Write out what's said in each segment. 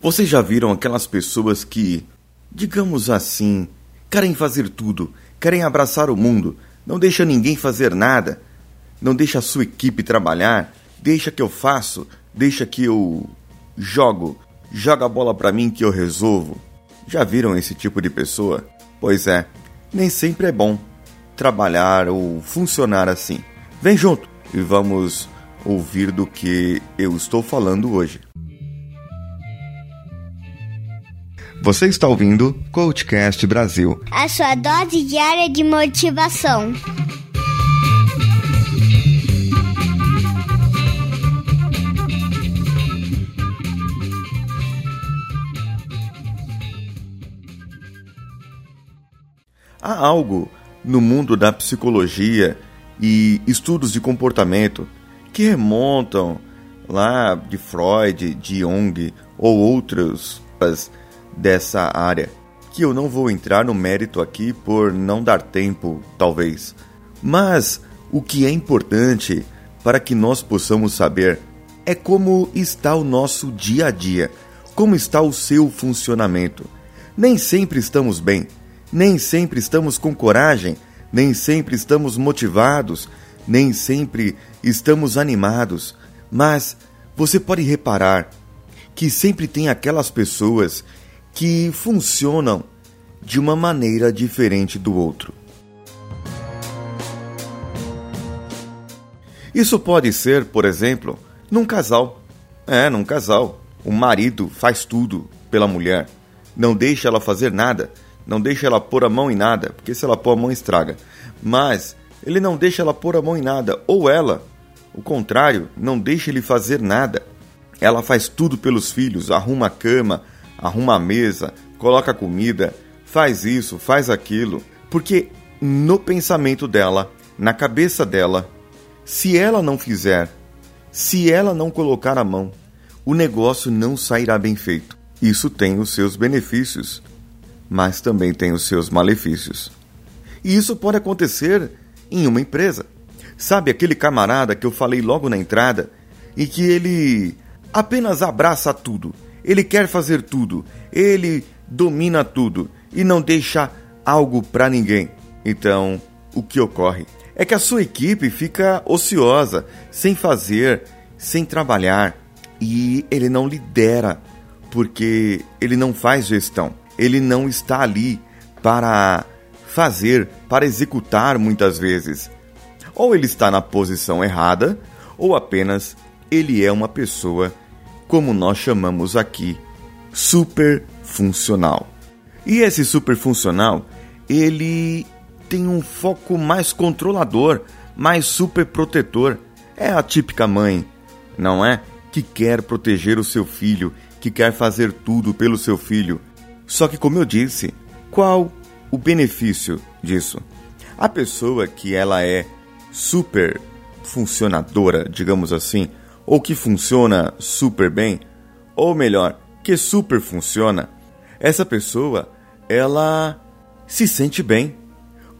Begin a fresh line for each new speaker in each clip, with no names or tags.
Vocês já viram aquelas pessoas que, digamos assim, querem fazer tudo, querem abraçar o mundo, não deixa ninguém fazer nada, não deixa a sua equipe trabalhar, deixa que eu faço, deixa que eu jogo, joga a bola para mim que eu resolvo. Já viram esse tipo de pessoa? Pois é, nem sempre é bom trabalhar ou funcionar assim. Vem junto e vamos ouvir do que eu estou falando hoje. Você está ouvindo Coachcast Brasil
a sua dose diária de motivação.
Há algo no mundo da psicologia e estudos de comportamento que remontam lá de Freud, de Jung ou outros dessa área, que eu não vou entrar no mérito aqui por não dar tempo, talvez. Mas o que é importante para que nós possamos saber é como está o nosso dia a dia, como está o seu funcionamento. Nem sempre estamos bem, nem sempre estamos com coragem, nem sempre estamos motivados, nem sempre estamos animados, mas você pode reparar que sempre tem aquelas pessoas que funcionam de uma maneira diferente do outro. Isso pode ser, por exemplo, num casal. É, num casal. O marido faz tudo pela mulher, não deixa ela fazer nada, não deixa ela pôr a mão em nada, porque se ela pôr a mão estraga. Mas ele não deixa ela pôr a mão em nada, ou ela, o contrário, não deixa ele fazer nada. Ela faz tudo pelos filhos, arruma a cama, arruma a mesa, coloca comida, faz isso, faz aquilo, porque no pensamento dela, na cabeça dela, se ela não fizer, se ela não colocar a mão, o negócio não sairá bem feito. Isso tem os seus benefícios, mas também tem os seus malefícios. E isso pode acontecer em uma empresa. Sabe aquele camarada que eu falei logo na entrada e que ele apenas abraça tudo ele quer fazer tudo, ele domina tudo e não deixa algo para ninguém. Então, o que ocorre é que a sua equipe fica ociosa, sem fazer, sem trabalhar e ele não lidera porque ele não faz gestão. Ele não está ali para fazer, para executar muitas vezes. Ou ele está na posição errada, ou apenas ele é uma pessoa como nós chamamos aqui, super funcional. E esse super funcional, ele tem um foco mais controlador, mais super protetor. É a típica mãe, não é? Que quer proteger o seu filho, que quer fazer tudo pelo seu filho. Só que, como eu disse, qual o benefício disso? A pessoa que ela é super funcionadora, digamos assim, ou que funciona super bem, ou melhor, que super funciona, essa pessoa, ela se sente bem,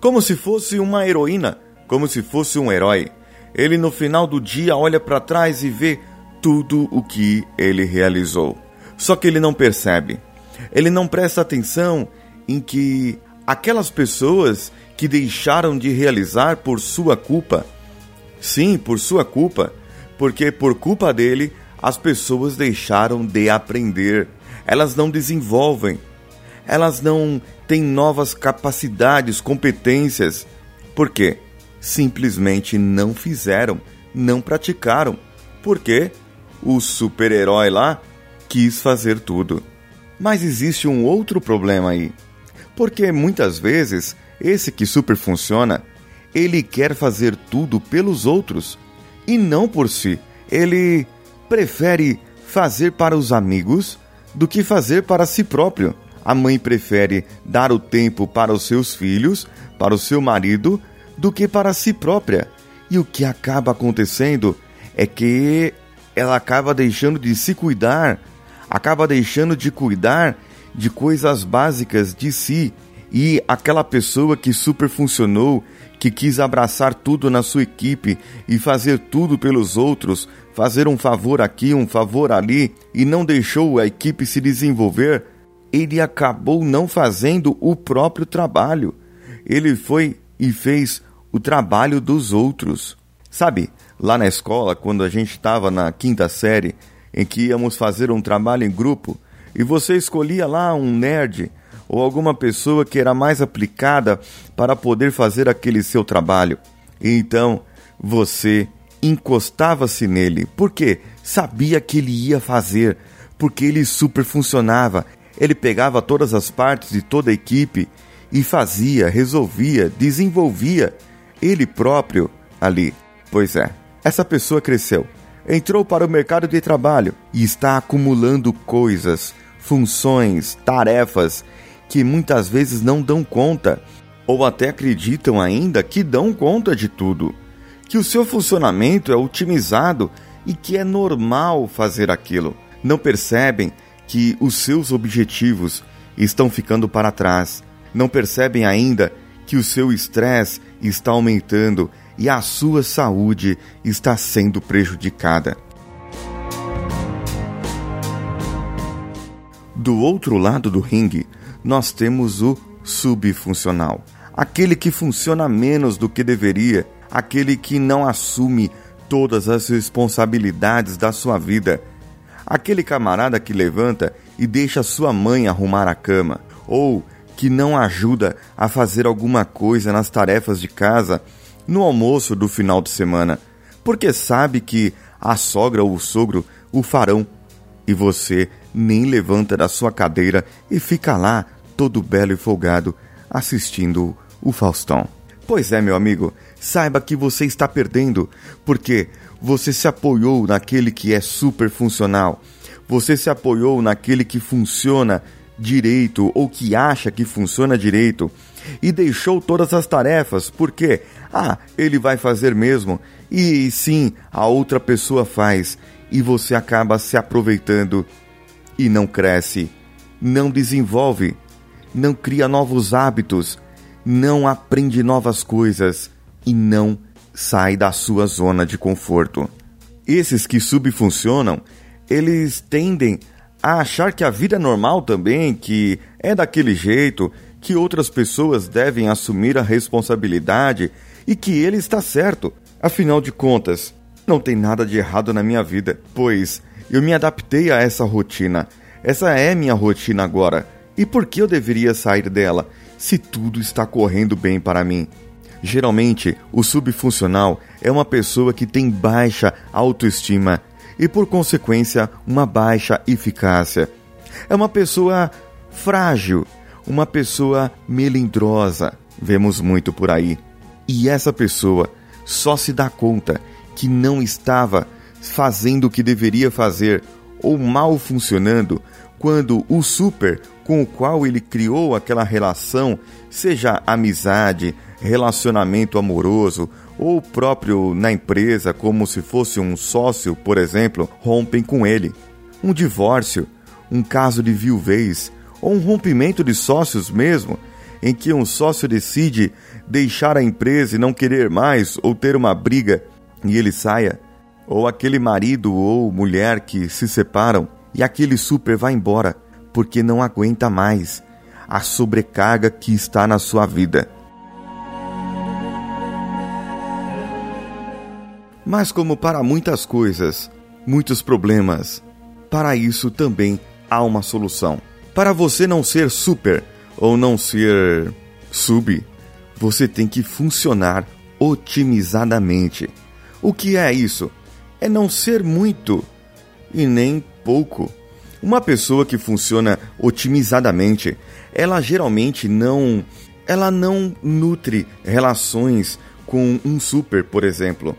como se fosse uma heroína, como se fosse um herói. Ele no final do dia olha para trás e vê tudo o que ele realizou. Só que ele não percebe. Ele não presta atenção em que aquelas pessoas que deixaram de realizar por sua culpa, sim, por sua culpa, porque por culpa dele as pessoas deixaram de aprender, elas não desenvolvem, elas não têm novas capacidades, competências. Por quê? Simplesmente não fizeram, não praticaram. Porque o super-herói lá quis fazer tudo. Mas existe um outro problema aí. Porque muitas vezes esse que super funciona, ele quer fazer tudo pelos outros e não por si. Ele prefere fazer para os amigos do que fazer para si próprio. A mãe prefere dar o tempo para os seus filhos, para o seu marido, do que para si própria. E o que acaba acontecendo é que ela acaba deixando de se cuidar, acaba deixando de cuidar de coisas básicas de si. E aquela pessoa que super funcionou, que quis abraçar tudo na sua equipe e fazer tudo pelos outros, fazer um favor aqui, um favor ali e não deixou a equipe se desenvolver, ele acabou não fazendo o próprio trabalho. Ele foi e fez o trabalho dos outros. Sabe, lá na escola, quando a gente estava na quinta série, em que íamos fazer um trabalho em grupo, e você escolhia lá um nerd ou alguma pessoa que era mais aplicada para poder fazer aquele seu trabalho. E então você encostava-se nele, porque sabia que ele ia fazer, porque ele super funcionava. Ele pegava todas as partes de toda a equipe e fazia, resolvia, desenvolvia ele próprio ali. Pois é, essa pessoa cresceu, entrou para o mercado de trabalho e está acumulando coisas, funções, tarefas que muitas vezes não dão conta ou até acreditam ainda que dão conta de tudo que o seu funcionamento é otimizado e que é normal fazer aquilo. Não percebem que os seus objetivos estão ficando para trás. Não percebem ainda que o seu estresse está aumentando e a sua saúde está sendo prejudicada. Do outro lado do ringue, nós temos o subfuncional, aquele que funciona menos do que deveria. Aquele que não assume todas as responsabilidades da sua vida, aquele camarada que levanta e deixa sua mãe arrumar a cama, ou que não ajuda a fazer alguma coisa nas tarefas de casa no almoço do final de semana, porque sabe que a sogra ou o sogro o farão. E você nem levanta da sua cadeira e fica lá todo belo e folgado assistindo o Faustão. Pois é, meu amigo, saiba que você está perdendo, porque você se apoiou naquele que é super funcional. Você se apoiou naquele que funciona direito ou que acha que funciona direito e deixou todas as tarefas porque, ah, ele vai fazer mesmo e sim, a outra pessoa faz e você acaba se aproveitando e não cresce, não desenvolve, não cria novos hábitos não aprende novas coisas e não sai da sua zona de conforto. Esses que subfuncionam, eles tendem a achar que a vida é normal também, que é daquele jeito, que outras pessoas devem assumir a responsabilidade e que ele está certo. Afinal de contas, não tem nada de errado na minha vida, pois eu me adaptei a essa rotina. Essa é minha rotina agora. E por que eu deveria sair dela? se tudo está correndo bem para mim. Geralmente, o subfuncional é uma pessoa que tem baixa autoestima e, por consequência, uma baixa eficácia. É uma pessoa frágil, uma pessoa melindrosa. Vemos muito por aí. E essa pessoa só se dá conta que não estava fazendo o que deveria fazer ou mal funcionando quando o super com o qual ele criou aquela relação, seja amizade, relacionamento amoroso ou próprio na empresa, como se fosse um sócio, por exemplo, rompem com ele. Um divórcio, um caso de viuvez ou um rompimento de sócios mesmo, em que um sócio decide deixar a empresa e não querer mais ou ter uma briga e ele saia, ou aquele marido ou mulher que se separam e aquele super vai embora porque não aguenta mais a sobrecarga que está na sua vida. Mas, como para muitas coisas, muitos problemas, para isso também há uma solução. Para você não ser super ou não ser sub, você tem que funcionar otimizadamente. O que é isso? É não ser muito e nem pouco. Uma pessoa que funciona otimizadamente, ela geralmente não, ela não nutre relações com um super, por exemplo.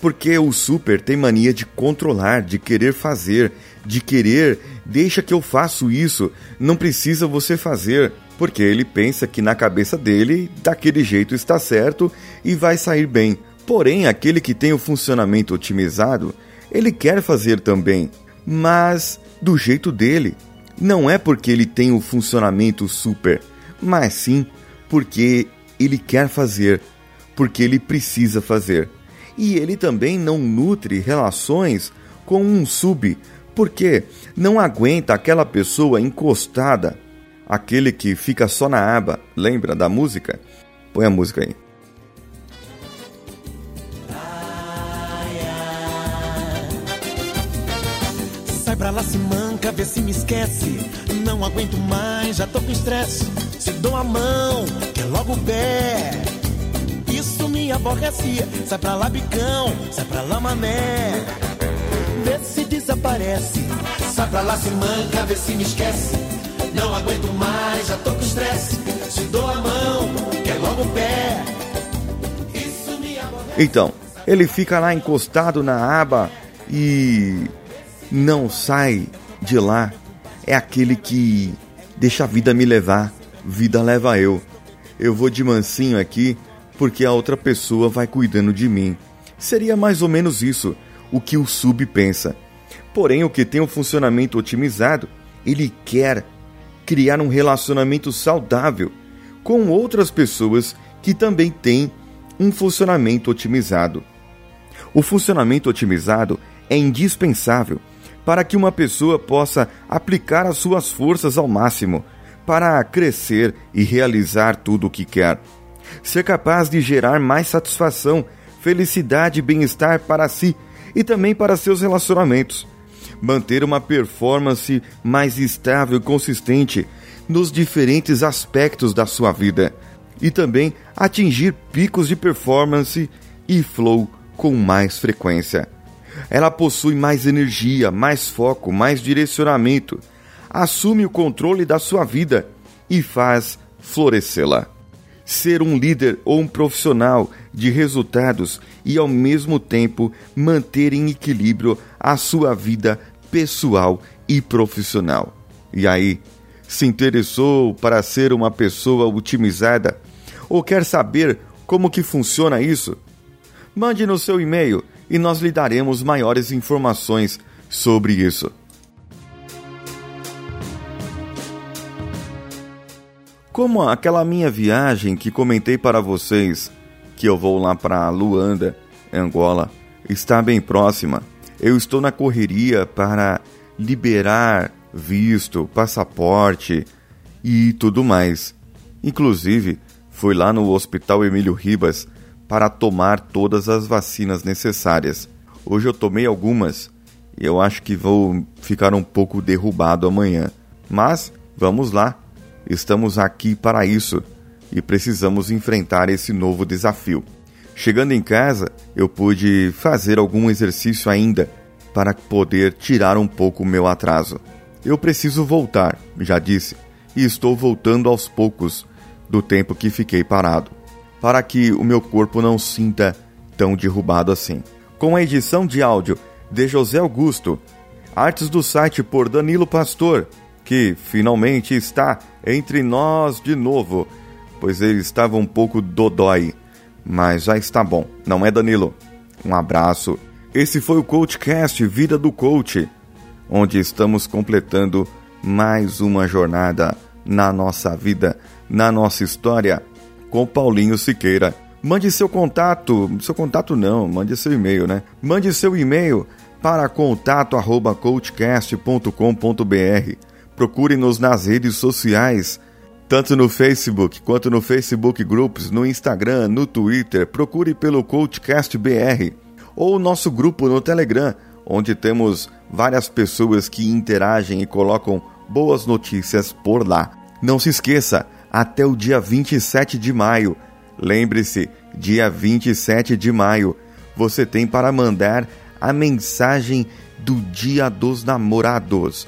Porque o super tem mania de controlar, de querer fazer, de querer, deixa que eu faço isso, não precisa você fazer, porque ele pensa que na cabeça dele, daquele jeito está certo e vai sair bem. Porém, aquele que tem o funcionamento otimizado, ele quer fazer também, mas do jeito dele. Não é porque ele tem o funcionamento super, mas sim porque ele quer fazer, porque ele precisa fazer. E ele também não nutre relações com um sub, porque não aguenta aquela pessoa encostada, aquele que fica só na aba. Lembra da música? Põe a música aí.
Sai pra lá, se manca, vê se me esquece. Não aguento mais, já tô com estresse. Se dou a mão, quer logo o pé. Isso me aborrece. Sai pra lá, bicão, sai pra lá, mané. Vê se desaparece. Sai pra lá, se manca, vê se me esquece. Não aguento mais, já tô com estresse. Se dou a mão, quer logo o pé. Isso me aborrece.
Então, ele fica lá encostado na aba e não sai de lá. É aquele que deixa a vida me levar, vida leva eu. Eu vou de mansinho aqui porque a outra pessoa vai cuidando de mim. Seria mais ou menos isso o que o sub pensa. Porém, o que tem um funcionamento otimizado, ele quer criar um relacionamento saudável com outras pessoas que também têm um funcionamento otimizado. O funcionamento otimizado é indispensável para que uma pessoa possa aplicar as suas forças ao máximo para crescer e realizar tudo o que quer. Ser capaz de gerar mais satisfação, felicidade e bem-estar para si e também para seus relacionamentos. Manter uma performance mais estável e consistente nos diferentes aspectos da sua vida. E também atingir picos de performance e flow com mais frequência. Ela possui mais energia, mais foco, mais direcionamento, assume o controle da sua vida e faz florescê-la. Ser um líder ou um profissional de resultados e ao mesmo tempo manter em equilíbrio a sua vida pessoal e profissional. E aí, se interessou para ser uma pessoa otimizada ou quer saber como que funciona isso? Mande no seu e-mail e nós lhe daremos maiores informações sobre isso. Como aquela minha viagem que comentei para vocês, que eu vou lá para Luanda, Angola, está bem próxima. Eu estou na correria para liberar visto, passaporte e tudo mais. Inclusive, fui lá no Hospital Emílio Ribas para tomar todas as vacinas necessárias. Hoje eu tomei algumas e eu acho que vou ficar um pouco derrubado amanhã. Mas vamos lá, estamos aqui para isso e precisamos enfrentar esse novo desafio. Chegando em casa, eu pude fazer algum exercício ainda para poder tirar um pouco o meu atraso. Eu preciso voltar, já disse, e estou voltando aos poucos do tempo que fiquei parado para que o meu corpo não sinta tão derrubado assim. Com a edição de áudio de José Augusto, artes do site por Danilo Pastor, que finalmente está entre nós de novo, pois ele estava um pouco dodói, mas já está bom, não é Danilo? Um abraço. Esse foi o Coachcast Vida do Coach, onde estamos completando mais uma jornada na nossa vida, na nossa história com Paulinho Siqueira. Mande seu contato, seu contato não, mande seu e-mail, né? Mande seu e-mail para contato@coachcast.com.br. Procure-nos nas redes sociais, tanto no Facebook quanto no Facebook Groups, no Instagram, no Twitter. Procure pelo Coachcast BR ou o nosso grupo no Telegram, onde temos várias pessoas que interagem e colocam boas notícias por lá. Não se esqueça, até o dia 27 de maio. Lembre-se, dia 27 de maio, você tem para mandar a mensagem do Dia dos Namorados.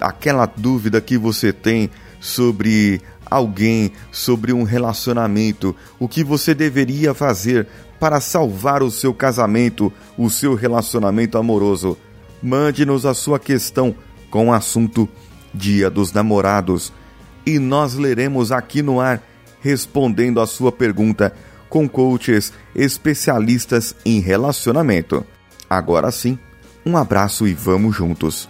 Aquela dúvida que você tem sobre alguém, sobre um relacionamento, o que você deveria fazer para salvar o seu casamento, o seu relacionamento amoroso. Mande-nos a sua questão com o assunto Dia dos Namorados e nós leremos aqui no ar respondendo a sua pergunta com coaches especialistas em relacionamento. Agora sim, um abraço e vamos juntos.